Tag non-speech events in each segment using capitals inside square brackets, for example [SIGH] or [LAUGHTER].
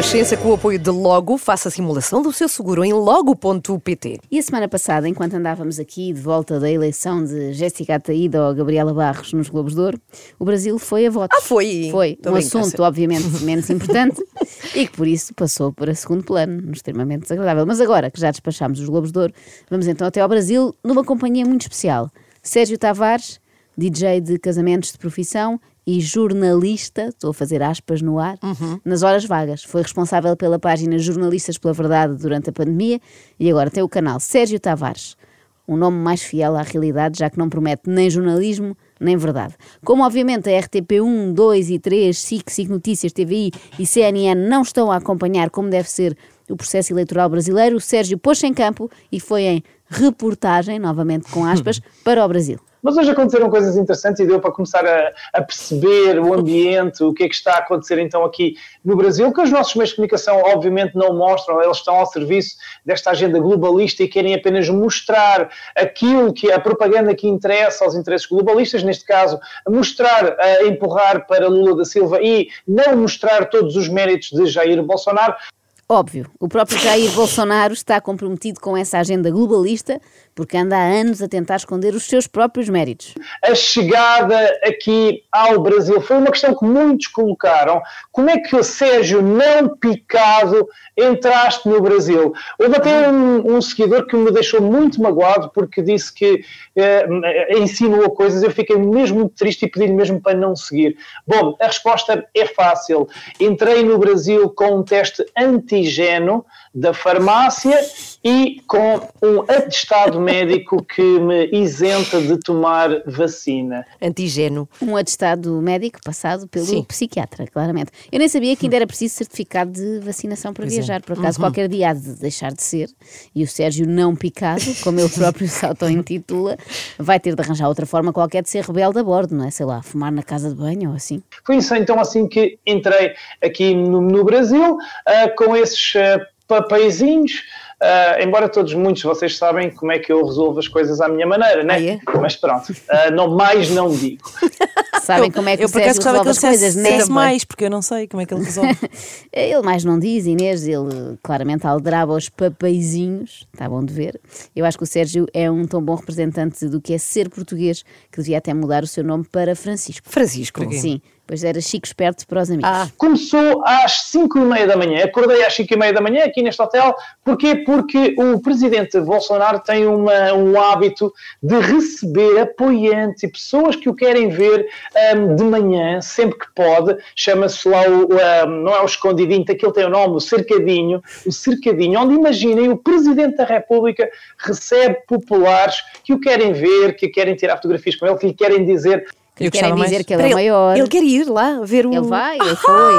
Renascença, com o apoio de Logo, faça a simulação do seu seguro em logo.pt. E a semana passada, enquanto andávamos aqui de volta da eleição de Jéssica Ataída ou Gabriela Barros nos Globos de Ouro, o Brasil foi a votos. Ah, foi? Foi. Tô um tá assunto, obviamente, menos [LAUGHS] importante e que por isso passou para segundo plano, no extremamente desagradável. Mas agora que já despachámos os Globos de Ouro, vamos então até ao Brasil numa companhia muito especial. Sérgio Tavares, DJ de casamentos de profissão e jornalista, estou a fazer aspas no ar, nas horas vagas. Foi responsável pela página Jornalistas pela Verdade durante a pandemia e agora tem o canal Sérgio Tavares. Um nome mais fiel à realidade, já que não promete nem jornalismo, nem verdade. Como, obviamente, a RTP1, 2 e 3, SIC, SIC Notícias, TVI e CNN não estão a acompanhar como deve ser o processo eleitoral brasileiro, o Sérgio pôs-se em campo e foi em reportagem, novamente com aspas, [LAUGHS] para o Brasil. Mas hoje aconteceram coisas interessantes e deu para começar a, a perceber o ambiente, o que é que está a acontecer então aqui no Brasil, que os nossos meios de comunicação obviamente não mostram, eles estão ao serviço desta agenda globalista e querem apenas mostrar aquilo que a propaganda que interessa aos interesses globalistas, neste caso, mostrar, a empurrar para Lula da Silva e não mostrar todos os méritos de Jair Bolsonaro. Óbvio, o próprio Jair Bolsonaro está comprometido com essa agenda globalista porque anda há anos a tentar esconder os seus próprios méritos. a chegada aqui ao Brasil. Foi uma questão que muitos colocaram. Como é que o Sérgio, não picado, entraste no Brasil? Houve até um, um seguidor que me deixou muito magoado porque disse que eh, insinuou coisas. Eu fiquei mesmo muito triste e pedi-lhe mesmo para não seguir. Bom, a resposta é fácil. Entrei no Brasil com um teste antigeno da farmácia e com um atestado médico que me isenta de tomar vacina. Antigeno. Um atestado médico passado pelo Sim. psiquiatra, claramente. Eu nem sabia que ainda era preciso certificado de vacinação para Pois é. viajar. Por acaso, qualquer dia há de deixar de ser. E o Sérgio não picado, como ele próprio se auto-intitula, vai ter de arranjar outra forma qualquer de ser rebelde a bordo, não é? Sei lá, fumar na casa de banho ou assim. Foi isso então assim que entrei aqui no, no Brasil, ah, com esses ah, papeizinhos. ah, embora todos, muitos de vocês sabem como é que eu resolvo as coisas à minha maneira, né? Ah, é? Mas pronto, ah, não, mais não digo. [LAUGHS] Sabem como é que eu o Sérgio que resolve ele as coisas, né? mais, porque eu não sei como é que ele resolve. [LAUGHS] Ele mais não diz, Inês, ele claramente aldraba os papeizinhos, está bom de ver. Eu acho que o Sérgio é um tão bom representante do que é ser português, que devia até mudar o seu nome para Francisco. Francisco. Sim, pois era Chico Esperto para os amigos. Ah, Começou às 5 e meia da manhã, acordei às 5 e meia da manhã aqui neste hotel, porquê? Porque o presidente Bolsonaro tem uma- um hábito de receber apoiantes e pessoas que o querem ver ahm, de manhã, sempre que pode, chama-se lá o, ahm, não é o escondidinho, aquele tem o nome, o cercadinho, o cercadinho, onde imaginem o presidente da República recebe populares que o querem ver, que querem tirar fotografias com ele, que lhe querem dizer Eu querem dizer mais. que ele é o Ele- maior. Ele quer ir lá ver o. Ele vai, ele [LAUGHS] foi.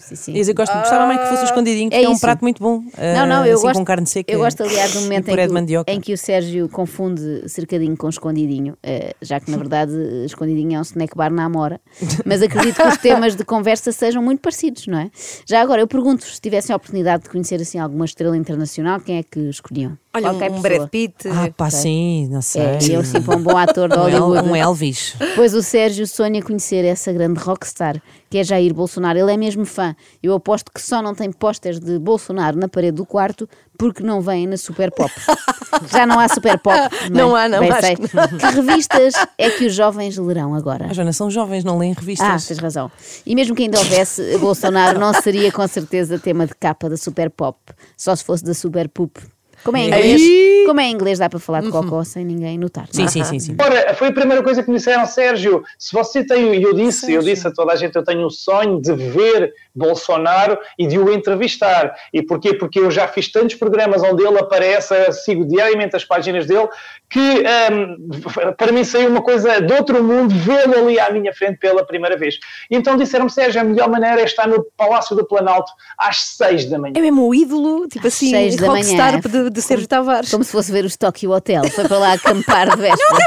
Sim, sim. E eu gosto, gostava mais que fosse o escondidinho, que É é, um prato muito bom. Não, não, ah, eu assim, gosto, com carne seca. eu gosto, aliás, do momento em que, em que o Sérgio confunde cercadinho com escondidinho, eh, já que na verdade eh, escondidinho é um snack bar na Amora. Mas acredito que os [LAUGHS] temas de conversa sejam muito parecidos, não é? Já agora, eu pergunto-vos se tivessem a oportunidade de conhecer assim alguma estrela internacional, quem é que escolhiam? Olha, Qualquer um pessoa. Brad Pitt. Ah, pá, sei. sim, não sei. É, e eu sim para um bom ator de [LAUGHS] Hollywood. um Elvis. Pois o Sérgio sonha conhecer essa grande rockstar, que é Jair Bolsonaro. Ele é mesmo fã. Eu aposto que só não tem pósteres de Bolsonaro na parede do quarto porque não vem na Super Pop. [LAUGHS] Já não há Super Pop. Não há, não, Bem acho sei. que não. Que revistas é que os jovens lerão agora? A Joana, são jovens, não leem Ah, revistas. tens razão. E mesmo que ainda houvesse, Bolsonaro não seria com certeza tema de capa da Super Pop, só se fosse da Super Poop. Como é em inglês, como é em inglês dá para falar de cocó sem ninguém notar. sim, é? sim, sim, sim. Ora, foi a primeira coisa que me disseram, Sérgio, se você tem, e eu disse, eu disse a toda a gente, eu tenho o sonho de ver Bolsonaro e de o entrevistar. E porquê? Porque eu já fiz tantos programas onde ele aparece, sigo diariamente as páginas dele, que hum, para mim saiu uma coisa de outro mundo vê-lo ali à minha frente pela primeira vez. E então disseram-me, Sérgio, a melhor maneira é estar no Palácio do Planalto às seis da manhã. É mesmo o ídolo, tipo assim, seis da rockstar manhã. De, de Sérgio Tavares. Como se fosse ver o Tokyo Hotel. Foi para lá acampar de [LAUGHS] véspera.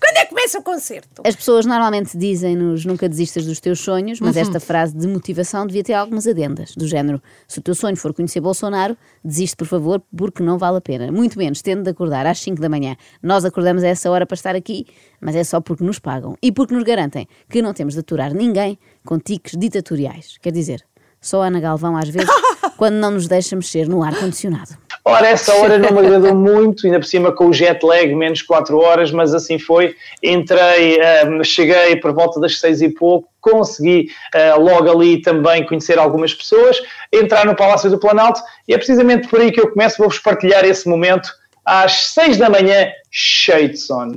Quando é que começa o concerto. As pessoas normalmente dizem-nos nunca desistas dos teus sonhos, Uhum. mas esta frase de motivação devia ter algumas adendas, do género: se o teu sonho for conhecer Bolsonaro, desiste, por favor, porque não vale a pena. Muito menos tendo de acordar às 5 da manhã. Nós acordamos a essa hora para estar aqui, mas é só porque nos pagam e porque nos garantem que não temos de aturar ninguém com tiques ditatoriais. Quer dizer, só a Ana Galvão às vezes, [LAUGHS] quando não nos deixa mexer no ar-condicionado. Ora, essa hora [LAUGHS] não me agradou muito, ainda por cima com o jet lag, menos 4 horas, mas assim foi. Entrei, ehm, cheguei por volta das 6 e pouco, consegui eh, logo ali também conhecer algumas pessoas, entrar no Palácio do Planalto e é precisamente por aí que eu começo, vou-vos partilhar esse momento às 6 da manhã, cheio de sono.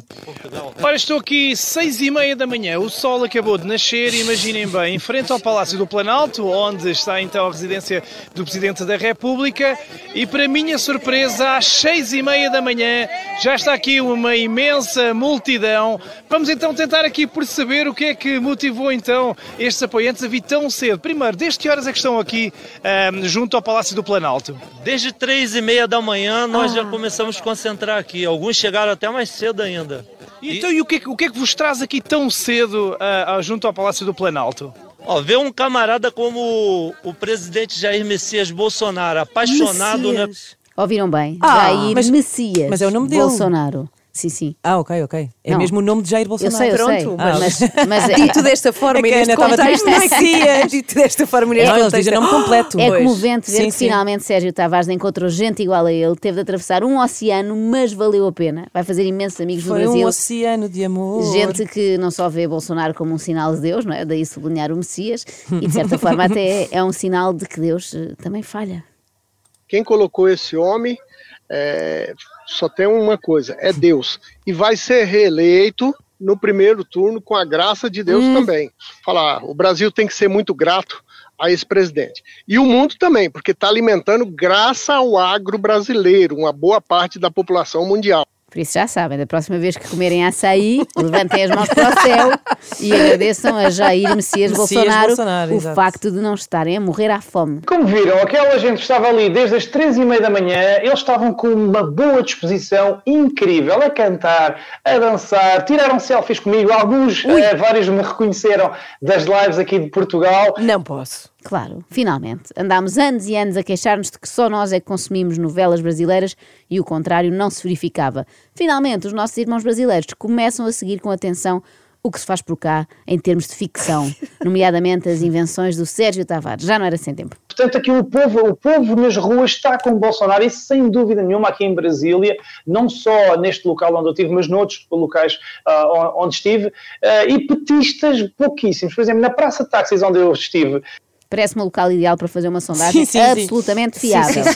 Ora, estou aqui seis e meia da manhã, o sol acabou de nascer, imaginem bem, em frente ao Palácio do Planalto, onde está então a residência do Presidente da República, e para minha surpresa, às seis e meia da manhã, já está aqui uma imensa multidão. Vamos então tentar aqui perceber o que é que motivou então estes apoiantes a vir tão cedo. Primeiro, desde que horas é que estão aqui ahm, junto ao Palácio do Planalto? Desde três e meia da manhã nós já começamos a concentrar aqui. Alguns chegaram até mais cedo ainda. Então, e o que, é que- o que é que vos traz aqui tão cedo ah, junto ao Palácio do Planalto? Ó, ver um camarada como o, o presidente Jair Messias Bolsonaro, apaixonado, né? Messias. Ouviram bem? Ah, Jair mas- Messias. mas é o nome dele. Bolsonaro. Sim, sim. Ah, ok, ok. É Não. mesmo o nome de Jair Eu Bolsonaro. sei, eu sei. Pronto, Ah, mas, mas é, Dito desta forma É que e neste contexto. Messias. Dito desta forma neste Não, contexto. dizem nome completo. é Pois. comovente ver Sim, que sim. finalmente Sérgio Tavares encontrou gente igual a ele, teve de atravessar um oceano, mas valeu a pena. Vai fazer imensos amigos Foi no um Brasil. oceano de amor. Gente que não só vê Bolsonaro como um sinal de Deus, não é? Daí sublinhar o Messias, e de certa [LAUGHS] forma até é um sinal de que Deus eh, também falha. Quem colocou esse homem é, só tem uma coisa, é Deus. E vai ser reeleito no primeiro turno com a graça de Deus também. Falar, o Brasil tem que ser muito grato a esse presidente. E o mundo também, porque está alimentando graças ao agro brasileiro, uma boa parte da população mundial. Por isso já sabem, da próxima vez que comerem açaí, levantem as mãos para o céu e agradeçam a Jair Messias, Messias Bolsonaro, Bolsonaro, o exato. facto de não estarem a morrer à fome. Como viram, aquela gente estava ali desde as três e meia da manhã, eles estavam com uma boa disposição incrível a cantar, a dançar, tiraram selfies comigo, alguns, eh, vários me reconheceram das lives aqui de Portugal. Não posso. Claro, finalmente. Andámos anos e anos a queixar-nos de que só nós é que consumimos novelas brasileiras e o contrário não se verificava. Finalmente, os nossos irmãos brasileiros começam a seguir com atenção o que se faz por cá em termos de ficção, [LAUGHS] nomeadamente as invenções do Sérgio Tavares. Já não era sem tempo. Portanto, aqui o povo, o povo nas ruas está com o Bolsonaro, isso sem dúvida nenhuma aqui em Brasília, não só neste local onde eu estive, mas noutros locais ah, onde estive, ah, e petistas pouquíssimos. Por exemplo, na Praça de Táxis onde eu estive, Parece-me o local ideal para fazer uma sondagem Sim, sim, sim. absolutamente fiável. [LAUGHS]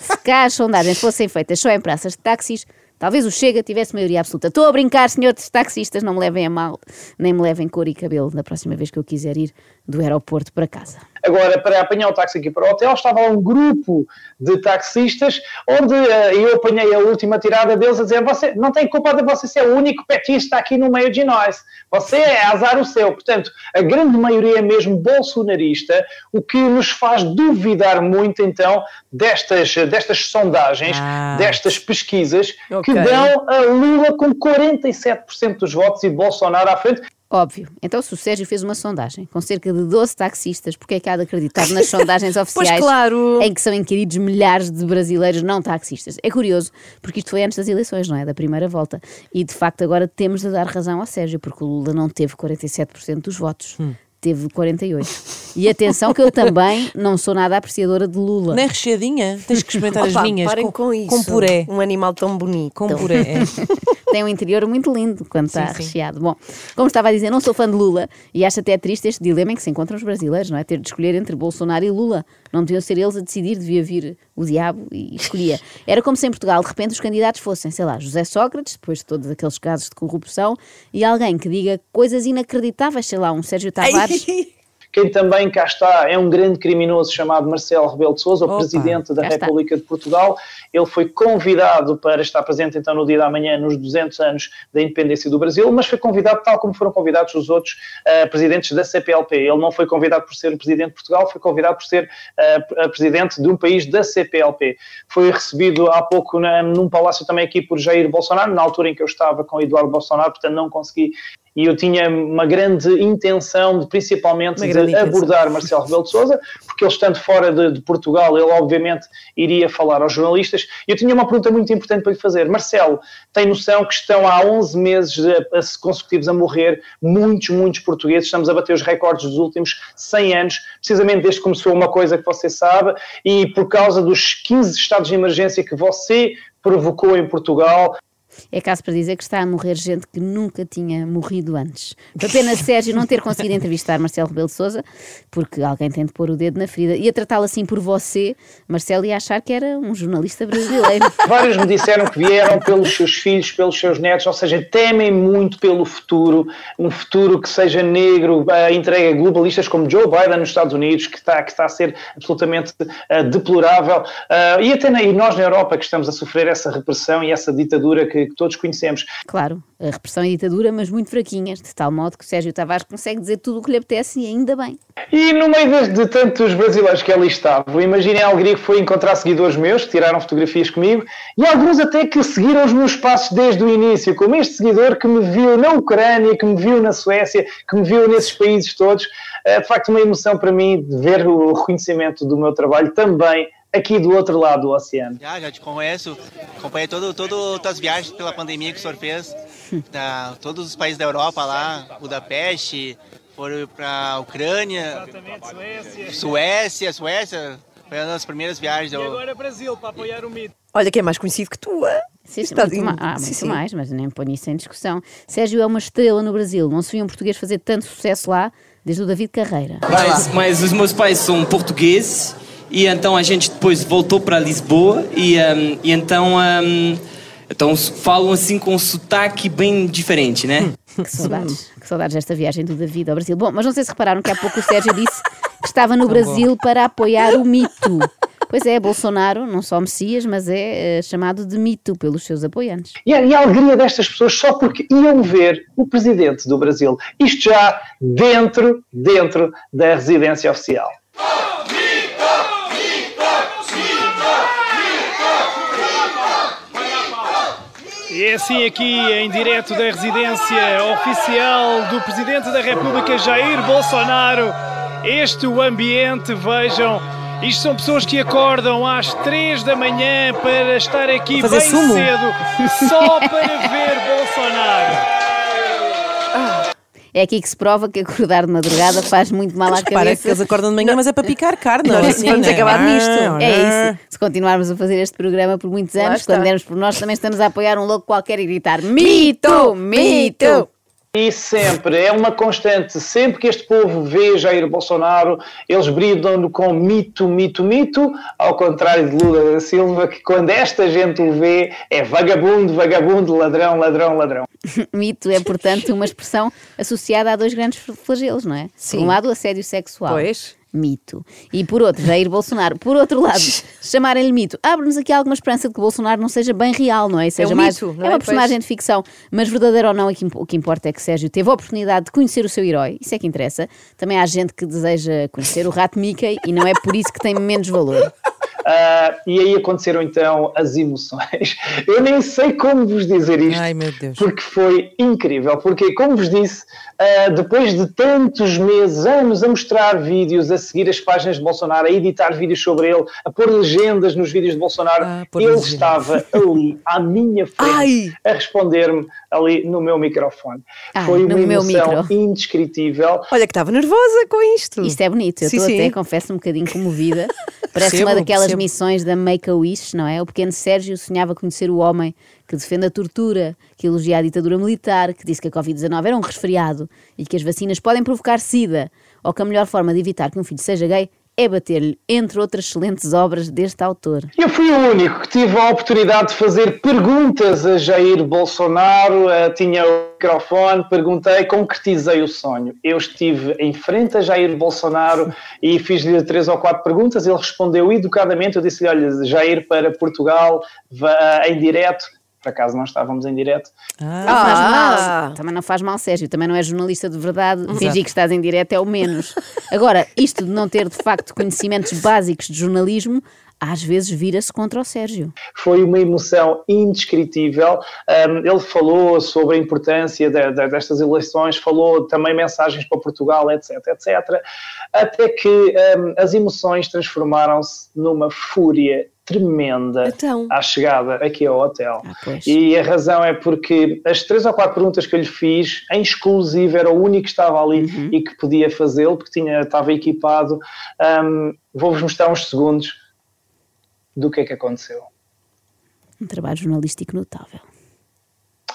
Se cá as sondagens fossem feitas só em praças de táxis, talvez o Chega tivesse maioria absoluta. Estou a brincar, senhores taxistas, não me levem a mal, nem me levem cor e cabelo da próxima vez que eu quiser ir do aeroporto para casa. Agora, para apanhar o táxi aqui para o hotel, estava um grupo de taxistas, onde eh, eu apanhei a última tirada deles a dizer: você não tem culpa de você ser o único petista aqui no meio de nós. Você é azar o seu. Portanto, a grande maioria é mesmo bolsonarista, o que nos faz duvidar muito, então, destas, destas sondagens, Ah. destas pesquisas, Ok. que dão a Lula com 47% dos votos e Bolsonaro à frente. Óbvio. Então, se o Sérgio fez uma sondagem com cerca de 12 taxistas, porque é que há de acreditar nas [LAUGHS] sondagens oficiais claro. em que são inquiridos milhares de brasileiros não taxistas? É curioso, porque isto foi antes das eleições, não é? Da primeira volta. E, de facto, agora temos de dar razão ao Sérgio, porque o Lula não teve 47% dos votos. Teve 48. E atenção que eu também não sou nada apreciadora de Lula. Nem recheadinha. Tens que experimentar as minhas. parem com, com, isso. Com puré. Um animal tão bonito. Com puré. é. [LAUGHS] tem um interior muito lindo quando está sim. recheado. Bom, como estava a dizer, não sou fã de Lula e acho até triste este dilema em que se encontram os brasileiros, não é? Ter de escolher entre Bolsonaro e Lula. Não deviam ser eles a decidir, devia vir o diabo e escolhia. [LAUGHS] Era como se em Portugal, de repente, os candidatos fossem, sei lá, José Sócrates, depois de todos aqueles casos de corrupção, e alguém que diga coisas inacreditáveis, sei lá, um Sérgio Tavares. [LAUGHS] Quem também cá está é um grande criminoso chamado Marcelo Rebelo de Sousa, o Opa, presidente da cá está. República de Portugal. Ele foi convidado para estar presente então no dia da manhã, nos 200 anos da independência do Brasil, mas foi convidado tal como foram convidados os outros eh, presidentes da CPLP. Ele não foi convidado por ser o presidente de Portugal, foi convidado por ser a presidente de um país da CPLP. Foi recebido há pouco na- num palácio também aqui por Jair Bolsonaro, na altura em que eu estava com Eduardo Bolsonaro, portanto não consegui. E eu tinha uma grande intenção de, principalmente, de intenção. abordar Marcelo Rebelo de Sousa, porque ele estando fora de, de Portugal, ele obviamente iria falar aos jornalistas. E eu tinha uma pergunta muito importante para lhe fazer. Marcelo, tem noção que estão há 11 meses a- a- consecutivos a morrer muitos, muitos portugueses, estamos a bater os recordes dos últimos 100 anos, precisamente desde que começou uma coisa que você sabe, e por causa dos 15 estados de emergência que você provocou em Portugal, É caso para dizer que está a morrer gente que nunca tinha morrido antes. Foi pena Sérgio não ter conseguido entrevistar Marcelo Rebelo de Sousa, porque alguém tem de pôr o dedo na ferida. Ia tratá-lo assim por você, Marcelo ia achar que era um jornalista brasileiro. [LAUGHS] Vários me disseram que vieram pelos seus filhos, pelos seus netos, ou seja, temem muito pelo futuro, um futuro que seja negro, entregue a globalistas como Joe Biden nos Estados Unidos, que está, que está a ser absolutamente uh, deplorável, uh, e até na, e nós na Europa que estamos a sofrer essa repressão e essa ditadura que, que todos conhecemos. Claro, a repressão e ditadura, mas muito fraquinhas, de tal modo que o Sérgio Tavares consegue dizer tudo o que lhe apetece e ainda bem. E no meio de, de tantos brasileiros que ali estavam, imaginem a alegria que foi encontrar seguidores meus, que tiraram fotografias comigo, e alguns até que seguiram os meus passos desde o início, como este seguidor que me viu na Ucrânia, que me viu na Suécia, que me viu nesses países todos. É de facto uma emoção para mim de ver o reconhecimento do meu trabalho também aqui do outro lado do oceano. Já, já te conheço, acompanhei todo, todo tuas viagens pela pandemia que o senhor fez, [LAUGHS] da, todos os países da Europa lá, Budapeste, foram para Ucrânia, Suécia, Suécia, foi uma das primeiras viagens. E agora Brasil, para apoiar o mito. Olha que é mais conhecido que tu. ah? Sim, sim, Está muito, ma- ah, sim, muito sim. mais, mas nem ponho isso em discussão. Sérgio é uma estrela no Brasil. Não se viu um português fazer tanto sucesso lá desde o David Carreira. Mas, mas os meus pais são portugueses e então a gente depois voltou para Lisboa e, um, e então, um, então falam assim com um sotaque bem diferente, né? Que saudades, que saudades desta viagem do David ao Brasil. Bom, mas não sei se repararam que há pouco o Sérgio disse que estava no Brasil para apoiar o mito. Pois é, Bolsonaro, não só Messias, mas é eh, chamado de mito pelos seus apoiantes. E a, e a alegria destas pessoas só porque iam ver o presidente do Brasil. Isto já dentro, dentro da residência oficial. É assim aqui, em direto da residência oficial do Presidente da República, Jair Bolsonaro. Este o ambiente, vejam. Isto são pessoas que acordam às 3 da manhã para estar aqui bem sumo. cedo, só para ver Bolsonaro. É aqui que se prova que acordar de madrugada faz muito mal à cabeça. que eles acordam de manhã, mas é para picar carne. Nós assim, vamos né? acabar nisto. É isso. Se continuarmos a fazer este programa por muitos anos, quando dermos por nós, também estamos a apoiar um louco qualquer e gritar mito, mito. E sempre, é uma constante, sempre que este povo vê Jair Bolsonaro, eles bridam com mito, mito, mito, ao contrário de Lula da Silva, que quando esta gente o vê, é vagabundo, vagabundo, ladrão, ladrão, ladrão. [LAUGHS] Mito é, portanto, uma expressão associada a dois grandes flagelos, não é? Sim. Por um lado, o assédio sexual. Pois. Mito. E por outro, Jair Bolsonaro. Por outro lado, [LAUGHS] chamarem-lhe mito. Abre-nos aqui alguma esperança de que Bolsonaro não seja bem real, não é? E Seja um mais, mito, é é? uma Pois. personagem de ficção, mas verdadeiro ou não, o que importa é que Sérgio teve a oportunidade de conhecer o seu herói. Isso é que interessa. Também há gente que deseja conhecer o rato Mickey e não é por isso que tem menos valor. Ah, e aí aconteceram então as emoções. [LAUGHS] Eu nem sei como vos dizer isto. Ai, meu Deus. Porque foi incrível. Porque, como vos disse, ah, depois de tantos meses, anos a mostrar vídeos, a seguir as páginas de Bolsonaro, a editar vídeos sobre ele, a pôr legendas nos vídeos de Bolsonaro, Ah, ele estava ali à minha frente Ai! a responder-me ali no meu microfone. Ai, foi uma emoção micro. indescritível. Olha que estava nervosa com isto. Isto é bonito. Eu estou até, confesso, um bocadinho comovida. [LAUGHS] Parece Percebo, uma daquelas percebo. missões da Make-A-Wish, não é? O pequeno Sérgio sonhava conhecer o homem que defende a tortura, que elogia a ditadura militar, que disse que a Covid-19 era um resfriado e que as vacinas podem provocar sida, ou que a melhor forma de evitar que um filho seja gay é bater-lhe, entre outras excelentes obras deste autor. Eu fui o único que tive a oportunidade de fazer perguntas a Jair Bolsonaro, eh, tinha o microfone, perguntei, concretizei o sonho. Eu estive em frente a Jair Bolsonaro e fiz-lhe três ou quatro perguntas, ele respondeu educadamente, eu disse-lhe, olha, Jair para Portugal, vá em direto, por acaso não estávamos em direto, Não faz Ah. mal. Também não faz mal, Sérgio. Também não é jornalista de verdade. Fingir que estás em direto é o menos. Agora, isto de não ter de facto conhecimentos básicos de jornalismo, às vezes vira-se contra o Sérgio. foi uma emoção indescritível. Um, ele falou sobre a importância de- de- destas eleições, falou também mensagens para Portugal, etc, etc. Até que um, as emoções transformaram-se numa fúria tremenda Então. à chegada aqui ao hotel. Ah. E a razão é porque as três ou quatro perguntas que eu lhe fiz, em exclusivo, era o único que estava ali Uhum. e que podia fazê-lo, porque tinha, estava equipado. Um, Vou-vos mostrar uns segundos do que é que aconteceu. Um trabalho jornalístico notável.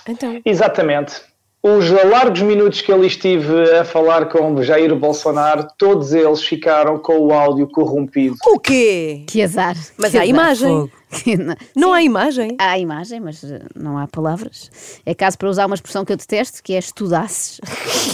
Então. Exatamente. Os largos minutos que ele estive a falar com Jair Bolsonaro, todos eles ficaram com o áudio corrompido. O quê? Que azar. Mas que há azar. imagem. [LAUGHS] Não há imagem? Há imagem, mas eh, não há palavras. É caso para usar uma expressão que eu detesto, que é estudasses.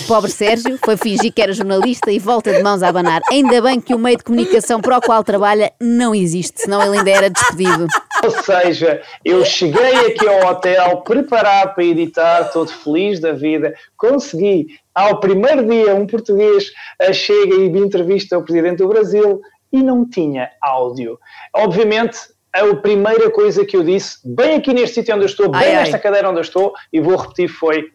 O [LAUGHS] pobre Sérgio foi fingir que era jornalista e volta de mãos a abanar. Ainda bem que o meio de comunicação para o qual trabalha não existe, senão ele ainda era despedido. [LAUGHS] Ou seja, eu cheguei aqui ao hotel preparado para editar, todo feliz da vida, consegui. Ao primeiro dia, um português eh, chega e me entrevista o presidente do Brasil e não tinha áudio. Obviamente, a primeira coisa que eu disse, bem aqui neste sítio onde eu estou, bem Ai, ai. nesta cadeira onde eu estou, e vou repetir, foi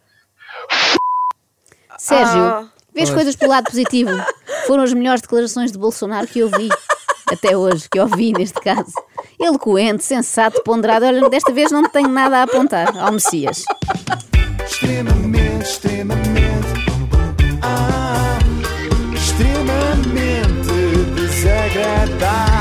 [LAUGHS] Sérgio, Ah. vês coisas pelo lado positivo. [LAUGHS] Foram as melhores declarações de Bolsonaro que eu vi. Até hoje, que eu ouvi neste caso. Eloquente, sensato, ponderado. Olha, desta vez não tenho nada a apontar ao Messias. extremamente, extremamente, ah, extremamente desagradável.